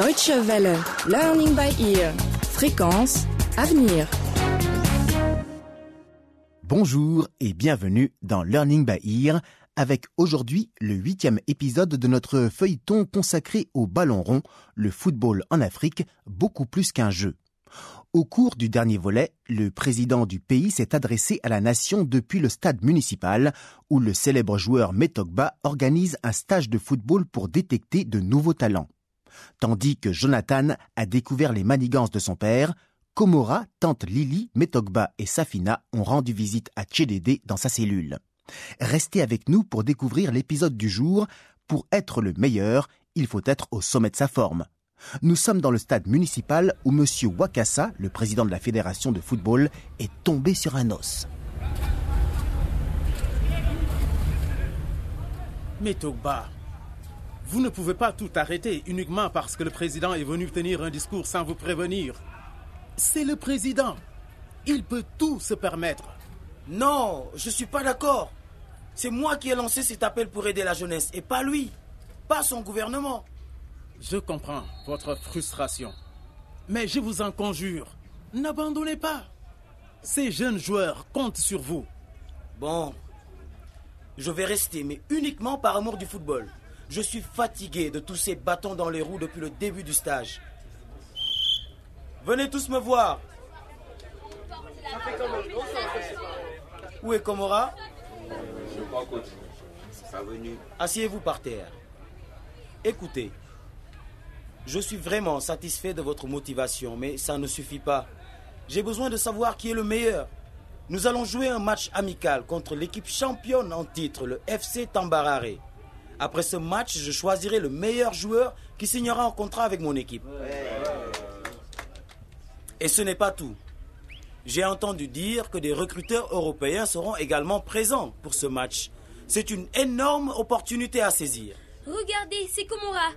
Deutsche Welle, Learning by Ear, Fréquence, Avenir. Bonjour et bienvenue dans Learning by Ear avec aujourd'hui le huitième épisode de notre feuilleton consacré au ballon rond, le football en Afrique, beaucoup plus qu'un jeu. Au cours du dernier volet, le président du pays s'est adressé à la nation depuis le stade municipal où le célèbre joueur Metogba organise un stage de football pour détecter de nouveaux talents. Tandis que Jonathan a découvert les manigances de son père, Komora, tante Lily, Metogba et Safina ont rendu visite à Tchédédé dans sa cellule. Restez avec nous pour découvrir l'épisode du jour. Pour être le meilleur, il faut être au sommet de sa forme. Nous sommes dans le stade municipal où M. Wakassa, le président de la fédération de football, est tombé sur un os. Mais Togba, vous ne pouvez pas tout arrêter uniquement parce que le président est venu tenir un discours sans vous prévenir. C'est le président. Il peut tout se permettre. Non, je suis pas d'accord. C'est moi qui ai lancé cet appel pour aider la jeunesse et pas lui, pas son gouvernement. Je comprends votre frustration. Mais je vous en conjure, n'abandonnez pas. Ces jeunes joueurs comptent sur vous. Bon, je vais rester, mais uniquement par amour du football. Je suis fatigué de tous ces bâtons dans les roues depuis le début du stage. Venez tous me voir. Où est Komora? Je crois coach. Asseyez-vous par terre. Écoutez, je suis vraiment satisfait de votre motivation, mais ça ne suffit pas. J'ai besoin de savoir qui est le meilleur. Nous allons jouer un match amical contre l'équipe championne en titre, le FC Tambarare. Après ce match, je choisirai le meilleur joueur qui signera un contrat avec mon équipe. Et ce n'est pas tout. J'ai entendu dire que des recruteurs européens seront également présents pour ce match. C'est une énorme opportunité à saisir. Regardez, c'est Komora.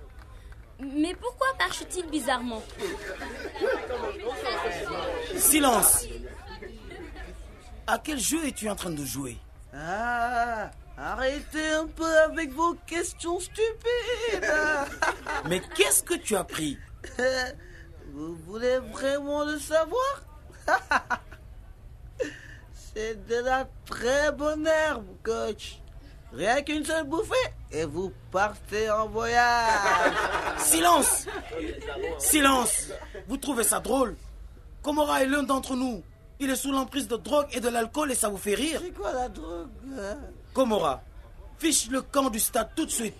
Mais pourquoi marche-t-il bizarrement? Silence À quel jeu es-tu en train de jouer? Ah, arrêtez un peu avec vos questions stupides. Mais qu'est-ce que tu as pris? Vous voulez vraiment le savoir? C'est de la très bonne herbe, coach. Rien qu'une seule bouffée et vous partez en voyage. Silence Silence Vous trouvez ça drôle? Komora est l'un d'entre nous. Il est sous l'emprise de drogue et de l'alcool et ça vous fait rire? C'est quoi la drogue? Komora, fiche le camp du stade tout de suite.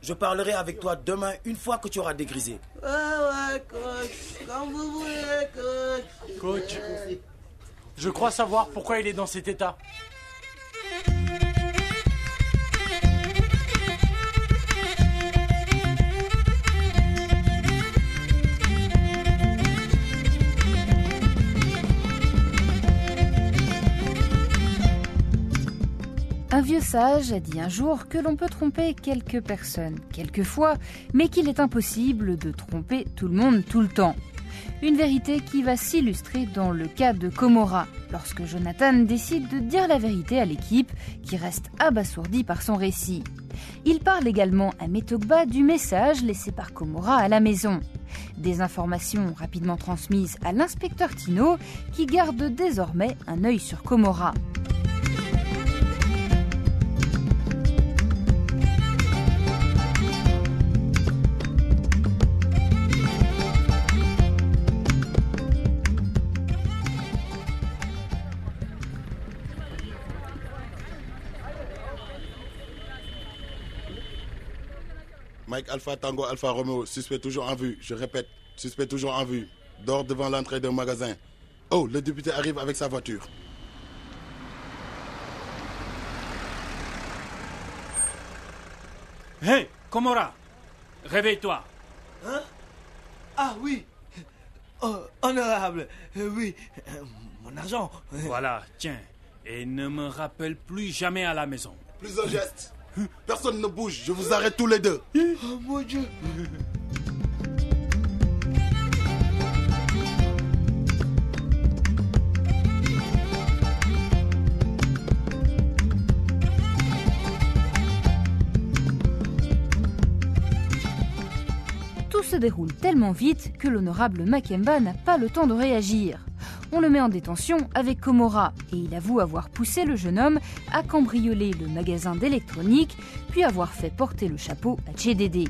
Je parlerai avec toi demain une fois que tu auras dégrisé. Ouais, ouais, coach. Comme vous voulez, coach. Coach, je crois savoir pourquoi il est dans cet état. Un vieux sage a dit un jour que l'on peut tromper quelques personnes, quelquefois, mais qu'il est impossible de tromper tout le monde tout le temps. Une vérité qui va s'illustrer dans le cas de Komora, lorsque Jonathan décide de dire la vérité à l'équipe, qui reste abasourdie par son récit. Il parle également à Metogba du message laissé par Komora à la maison. Des informations rapidement transmises à l'inspecteur Tino, qui garde désormais un œil sur Komora. Alpha Tango Alpha Romeo, suspect toujours en vue. Je répète, suspect toujours en vue. Dort devant l'entrée d'un magasin. Oh, le député arrive avec sa voiture. Hé, Komora, réveille-toi. Hein? Ah oui. Oh, honorable. Euh, oui. Euh, mon argent. Voilà, tiens. Et ne me rappelle plus jamais à la maison. Plus un geste. Personne ne bouge, je vous arrête tous les deux. Oh mon Dieu. Tout se déroule tellement vite que l'honorable Makemba n'a pas le temps de réagir. On le met en détention avec Komora et il avoue avoir poussé le jeune homme à cambrioler le magasin d'électronique puis avoir fait porter le chapeau à Tchédédé.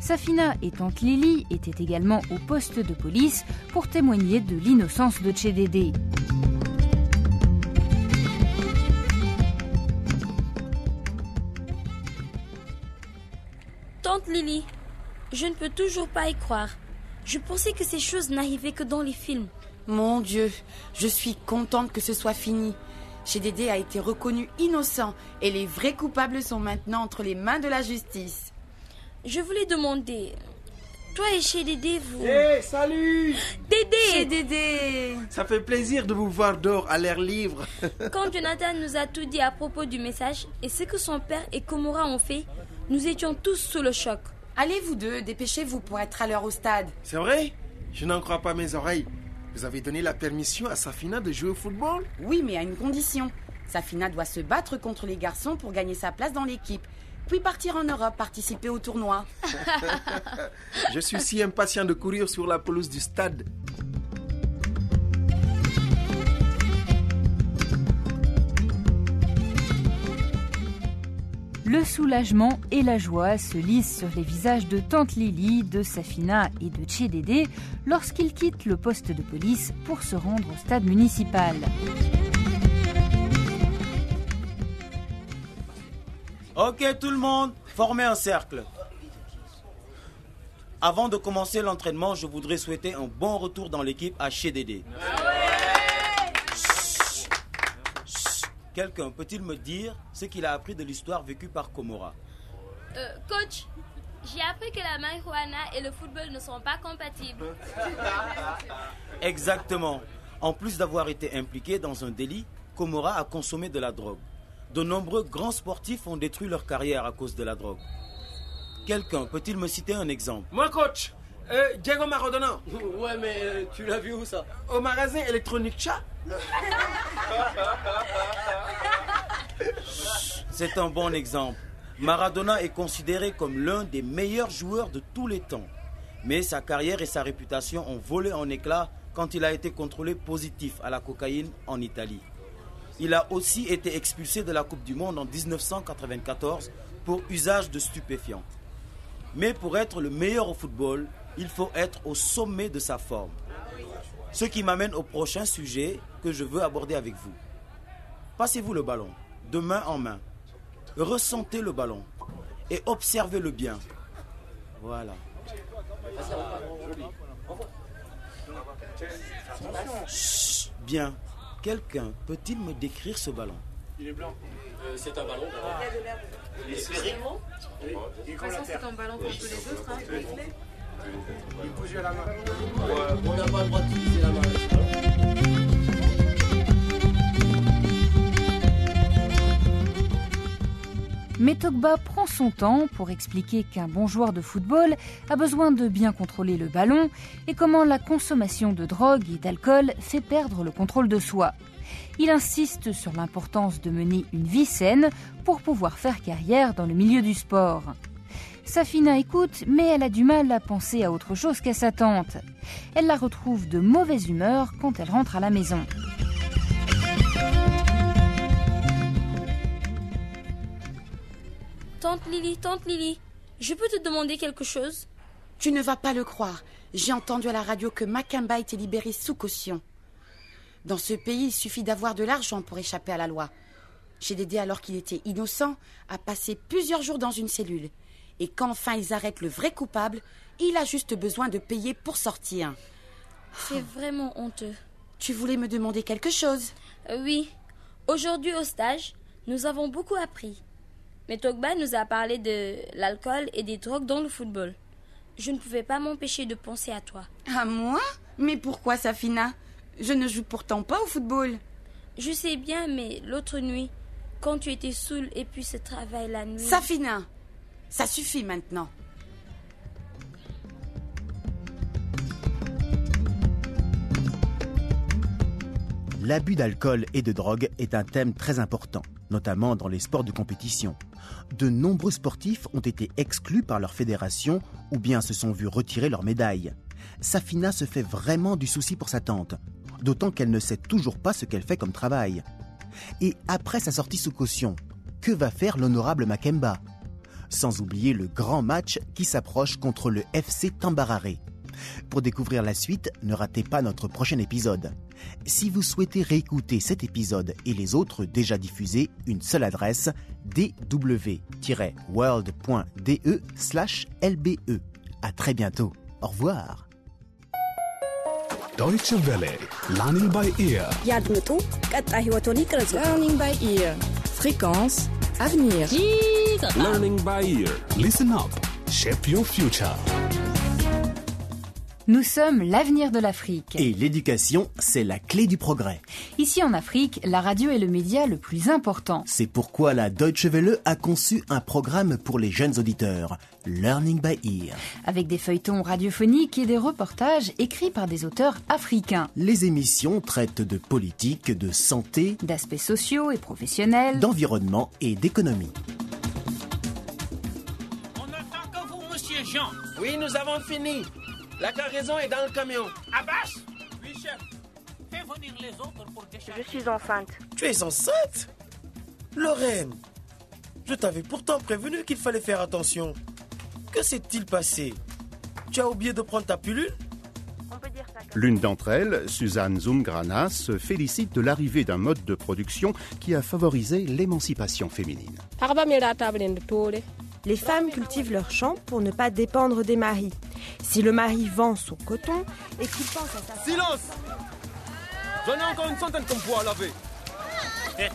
Safina et tante Lily étaient également au poste de police pour témoigner de l'innocence de Tchédédé. Tante Lily, je ne peux toujours pas y croire. Je pensais que ces choses n'arrivaient que dans les films. Mon Dieu, je suis contente que ce soit fini. Chédédé a été reconnu innocent et les vrais coupables sont maintenant entre les mains de la justice. Je voulais demander, toi et chez Dédé, vous... Hé, salut Dédé Chez Dédé Ça fait plaisir de vous voir dehors à l'air libre. Quand Jonathan nous a tout dit à propos du message et ce que son père et Komora ont fait, nous étions tous sous le choc. Allez vous deux, dépêchez-vous pour être à l'heure au stade. C'est vrai? Je n'en crois pas mes oreilles. Vous avez donné la permission à Safina de jouer au football Oui, mais à une condition. Safina doit se battre contre les garçons pour gagner sa place dans l'équipe, puis partir en Europe participer au tournoi. Je suis si impatient de courir sur la pelouse du stade. Le soulagement et la joie se lisent sur les visages de Tante Lily, de Safina et de Tchédédé lorsqu'ils quittent le poste de police pour se rendre au stade municipal. Ok tout le monde, formez un cercle. Avant de commencer l'entraînement, je voudrais souhaiter un bon retour dans l'équipe à. Chut. Quelqu'un peut-il me dire ce qu'il a appris de l'histoire vécue par Komora Euh, coach, j'ai appris que la marijuana et le football ne sont pas compatibles. Exactement. En plus d'avoir été impliqué dans un délit, Komora a consommé de la drogue. De nombreux grands sportifs ont détruit leur carrière à cause de la drogue. Quelqu'un peut-il me citer un exemple? Moi, coach, euh, Diego Maradona, Ouais, mais euh, tu l'as vu où ça? Au magasin électronique chat. C'est un bon exemple. Maradona est considéré comme l'un des meilleurs joueurs de tous les temps. Mais sa carrière et sa réputation ont volé en éclats quand il a été contrôlé positif à la cocaïne en Italie. Il a aussi été expulsé de la Coupe du Monde en 1994 pour usage de stupéfiants. Mais pour être le meilleur au football, il faut être au sommet de sa forme. Ce qui m'amène au prochain sujet que je veux aborder avec vous. Passez-vous le ballon, de main en main. Ressentez le ballon et observez-le bien. Voilà. Chut, bien. Quelqu'un peut-il me décrire ce ballon? Il est blanc. Euh, c'est un ballon. Il est sphérique Oui. De toute façon, c'est un ballon comme tous les autres. Hein. La main. on n'a pas le droit la main. Mais Togba prend son temps pour expliquer qu'un bon joueur de football a besoin de bien contrôler le ballon et comment la consommation de drogue et d'alcool fait perdre le contrôle de soi. Il insiste sur l'importance de mener une vie saine pour pouvoir faire carrière dans le milieu du sport. Safina écoute, mais elle a du mal à penser à autre chose qu'à sa tante. Elle la retrouve de mauvaise humeur quand elle rentre à la maison. Tante Lily, tante Lily, je peux te demander quelque chose? Tu ne vas pas le croire. J'ai entendu à la radio que Makamba a été libéré sous caution. Dans ce pays, il suffit d'avoir de l'argent pour échapper à la loi. Chez Dédé, alors qu'il était innocent, a passé plusieurs jours dans une cellule. Et quand enfin ils arrêtent le vrai coupable, il a juste besoin de payer pour sortir. C'est vraiment honteux. Tu voulais me demander quelque chose Euh, oui, aujourd'hui au stage, nous avons beaucoup appris. Mais Togba nous a parlé de l'alcool et des drogues dans le football. Je ne pouvais pas m'empêcher de penser à toi. À moi Mais pourquoi, Safina Je ne joue pourtant pas au football. Je sais bien, mais l'autre nuit, quand tu étais saoul et puis ce travail la nuit. Safina Ça suffit maintenant. L'abus d'alcool et de drogue est un thème très important. notamment dans les sports de compétition. De nombreux sportifs ont été exclus par leur fédération ou bien se sont vus retirer leur médaille. Safina se fait vraiment du souci pour sa tante, d'autant qu'elle ne sait toujours pas ce qu'elle fait comme travail. Et après sa sortie sous caution, que va faire l'honorable Makemba? Sans oublier le grand match qui s'approche contre le FC Tambararé. Pour découvrir la suite, ne ratez pas notre prochain épisode. Si vous souhaitez réécouter cet épisode et les autres déjà diffusés, une seule adresse dw-world.de/lbe. E. À très bientôt. Au revoir. Deutsche Welle, Learning by Ear. Learning by Ear. Fréquence avenir. Learning by ear. Listen up. Shape your future. Nous sommes l'avenir de l'Afrique. Et l'éducation, c'est la clé du progrès. Ici en Afrique, la radio est le média le plus important. C'est pourquoi la Deutsche Welle a conçu un programme pour les jeunes auditeurs, Learning by Ear. Avec des feuilletons radiophoniques et des reportages écrits par des auteurs africains. Les émissions traitent de politique, de santé, d'aspects sociaux et professionnels, d'environnement et d'économie. On attend que vous, monsieur Jean. Oui, nous avons fini. La cargaison est dans le camion. Abbas? Oui, chef. Fais venir les autres pour décharger. Je suis enceinte. Tu es enceinte? Lorraine, je t'avais pourtant prévenu qu'il fallait faire attention. Que s'est-il passé? Tu as oublié de prendre ta pilule? L'une d'entre elles, Suzanne Zumgrana, se félicite de l'arrivée d'un mode de production qui a favorisé l'émancipation féminine. Les femmes cultivent leurs champs pour ne pas dépendre des maris. Si le mari vend son coton et qu'il pense à sa... Silence J'en ai encore une centaine comme poids à laver.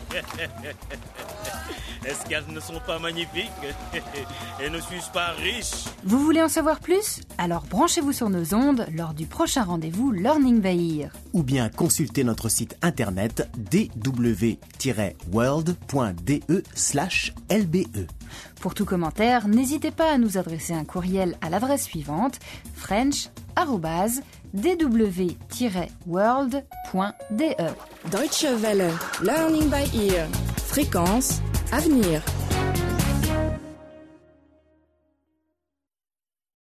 Est-ce qu'elles ne sont pas magnifiques Et ne suis-je pas riche Vous voulez en savoir plus? Alors branchez-vous sur nos ondes lors du prochain rendez-vous Learning by Ear. Ou bien consultez notre site internet dw-world.de/lbe. Pour tout commentaire, n'hésitez pas à nous adresser un courriel à l'adresse suivante french@dw-world.de. Deutsche Welle. Learning by ear. Fréquence avenir.